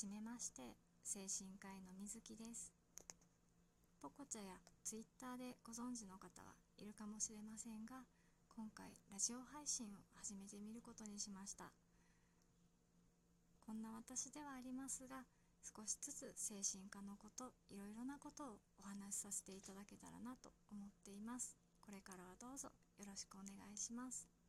はめまして精神科医の水木です。ポコチャやツイッターでご存知の方はいるかもしれませんが今回ラジオ配信を始めてみることにしました。こんな私ではありますが少しずつ精神科のこといろいろなことをお話しさせていただけたらなと思っています。これからはどうぞよろしくお願いします。